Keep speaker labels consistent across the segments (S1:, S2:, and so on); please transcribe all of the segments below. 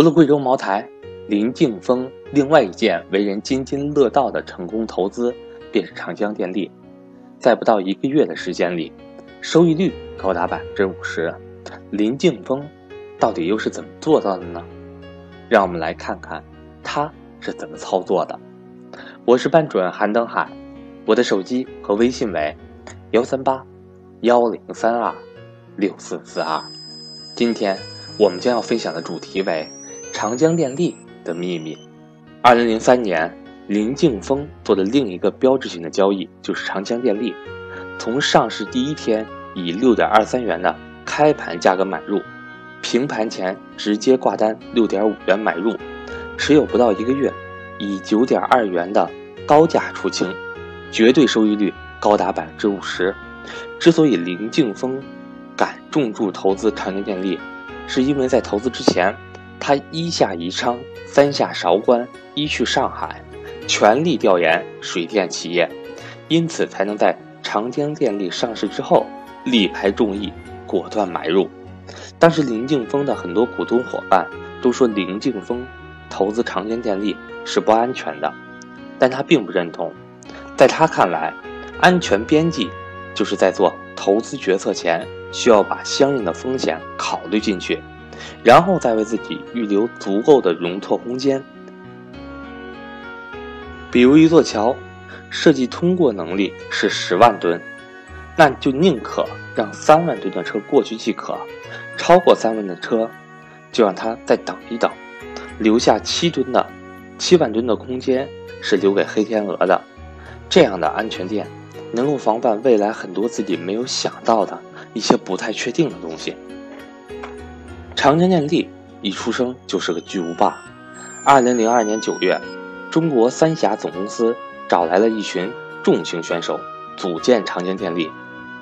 S1: 除了贵州茅台，林敬峰另外一件为人津津乐道的成功投资，便是长江电力。在不到一个月的时间里，收益率高达百分之五十。林敬峰到底又是怎么做到的呢？让我们来看看他是怎么操作的。我是班主任韩登海，我的手机和微信为幺三八幺零三二六四四二。今天我们将要分享的主题为长江电力的秘密。二零零三年，林敬峰做的另一个标志性的交易就是长江电力从上市第一天以六点二三元的开盘价格买入，平盘前直接挂单六点五元买入，持有不到一个月，以九点二元的高价出清，绝对收益率高达百分之五十。之所以林敬峰敢重注投资长江电力，是因为在投资之前，他一下宜昌，三下韶关，一去上海，全力调研水电企业，因此才能在长江电力上市之后力排众议。果断买入，当时林敬峰的很多股东伙伴都说林敬峰投资长江电力是不安全的，但他并不认同。在他看来，安全边际就是在做投资决策前需要把相应的风险考虑进去，然后再为自己预留足够的容错空间。比如一座桥，设计通过能力是十万吨。那就宁可让三万吨的车过去即可，超过三万的车，就让它再等一等，留下七吨的七万吨的空间是留给黑天鹅的。这样的安全垫能够防范未来很多自己没有想到的一些不太确定的东西。长江电力一出生就是个巨无霸。二零零二年九月，中国三峡总公司找来了一群重型选手，组建长江电力。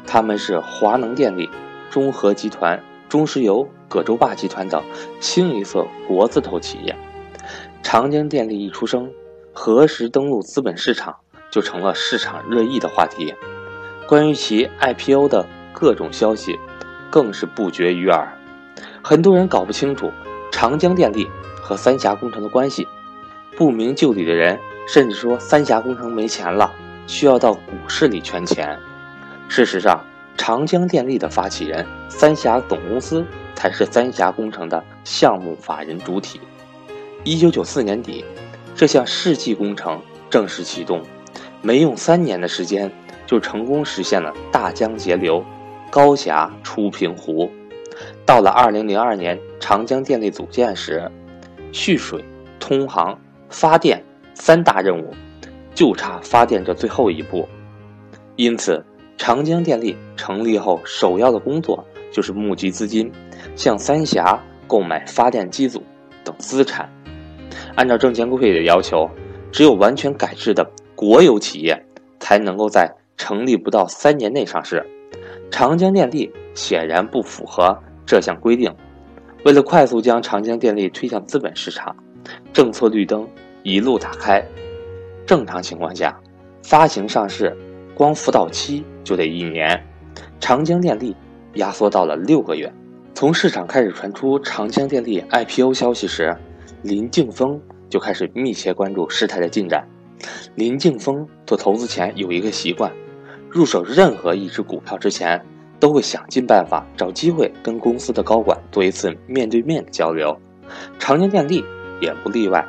S1: 他们是华能电力、中核集团、中石油、葛洲坝集团等清一色国字头企业。长江电力一出生，何时登陆资本市场就成了市场热议的话题。关于其 IPO 的各种消息，更是不绝于耳。很多人搞不清楚长江电力和三峡工程的关系，不明就里的人甚至说三峡工程没钱了，需要到股市里圈钱。事实上，长江电力的发起人三峡总公司才是三峡工程的项目法人主体。一九九四年底，这项世纪工程正式启动，没用三年的时间就成功实现了大江截流、高峡出平湖。到了二零零二年长江电力组建时，蓄水、通航、发电三大任务，就差发电这最后一步，因此。长江电力成立后，首要的工作就是募集资金，向三峡购买发电机组等资产。按照证监会的要求，只有完全改制的国有企业才能够在成立不到三年内上市。长江电力显然不符合这项规定。为了快速将长江电力推向资本市场，政策绿灯一路打开。正常情况下，发行上市。光辅导期就得一年，长江电力压缩到了六个月。从市场开始传出长江电力 IPO 消息时，林敬峰就开始密切关注事态的进展。林敬峰做投资前有一个习惯，入手任何一只股票之前，都会想尽办法找机会跟公司的高管做一次面对面的交流。长江电力也不例外。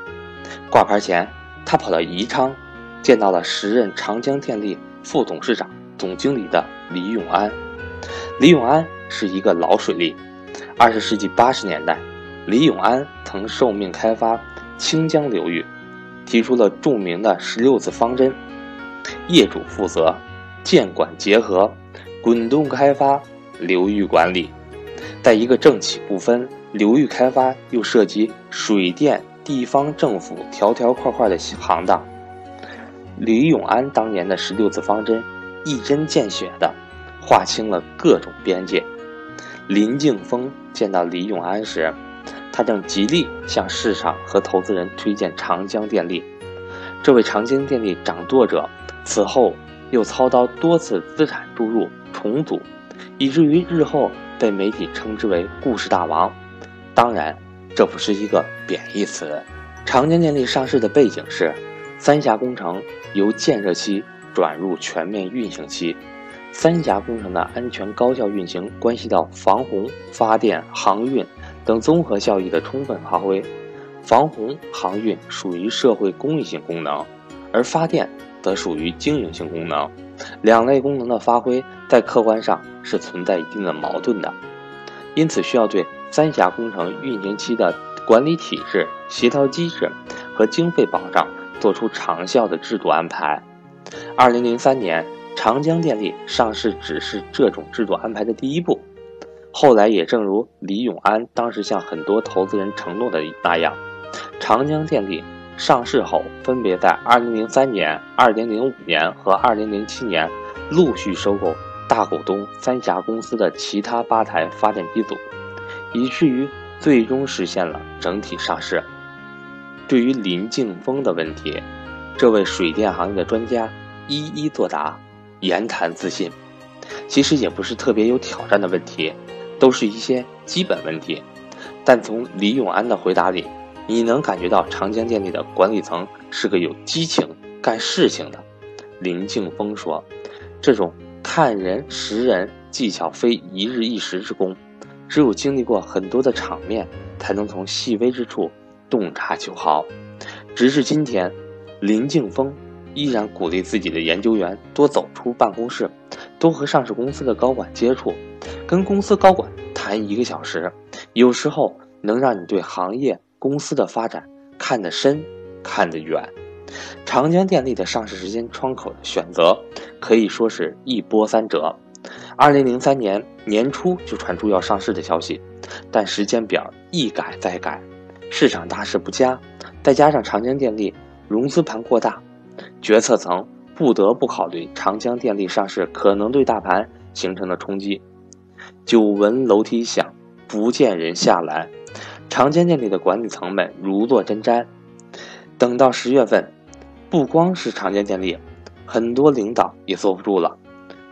S1: 挂牌前，他跑到宜昌，见到了时任长江电力。副董事长、总经理的李永安，李永安是一个老水利。二十世纪八十年代，李永安曾受命开发清江流域，提出了著名的十六字方针：业主负责、建管结合、滚动开发、流域管理。在一个政企不分、流域开发又涉及水电、地方政府条条块块的行当。李永安当年的十六字方针，一针见血地划清了各种边界。林敬峰见到李永安时，他正极力向市场和投资人推荐长江电力。这位长江电力掌舵者此后又操刀多次资产注入重组，以至于日后被媒体称之为“故事大王”。当然，这不是一个贬义词。长江电力上市的背景是，三峡工程由建设期转入全面运行期。三峡工程的安全高效运行，关系到防洪、发电、航运等综合效益的充分发挥。防洪、航运属于社会公益性功能，而发电则属于经营性功能。两类功能的发挥，在客观上是存在一定的矛盾的，因此需要对三峡工程运行期的管理体制、协调机制和经费保障作出长效的制度安排。二零零三年。长江电力上市只是这种制度安排的第一步，后来也正如李永安当时向很多投资人承诺的那样，长江电力上市后，分别在2003年、2005年和2007年陆续收购大股东三峡公司的其他八台发电机组，以至于最终实现了整体上市。对于林敬峰的问题，这位水电行业的专家一一作答。言谈自信，其实也不是特别有挑战的问题，都是一些基本问题。但从李永安的回答里，你能感觉到长江电力的管理层是个有激情、干事情的。林敬峰说：“这种看人识人技巧非一日一时之功，只有经历过很多的场面，才能从细微之处洞察秋毫。”直至今天，林敬峰。依然鼓励自己的研究员多走出办公室，多和上市公司的高管接触，跟公司高管谈一个小时，有时候能让你对行业公司的发展看得深，看得远。长江电力的上市时间窗口的选择可以说是一波三折。二零零三年年初就传出要上市的消息，但时间表一改再改，市场大势不佳，再加上长江电力融资盘过大。决策层不得不考虑长江电力上市可能对大盘形成的冲击。久闻楼梯响，不见人下来，长江电力的管理层们如坐针毡。等到十月份，不光是长江电力，很多领导也坐不住了。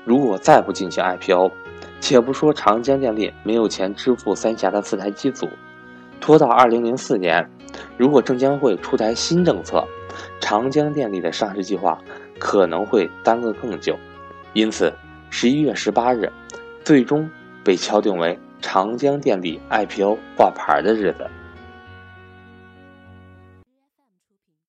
S1: 如果再不进行 IPO，且不说长江电力没有钱支付三峡的四台机组，拖到二零零四年，如果证监会出台新政策，长江电力的上市计划可能会耽搁更久，因此十一月十八日最终被敲定为长江电力 IPO 挂牌的日子。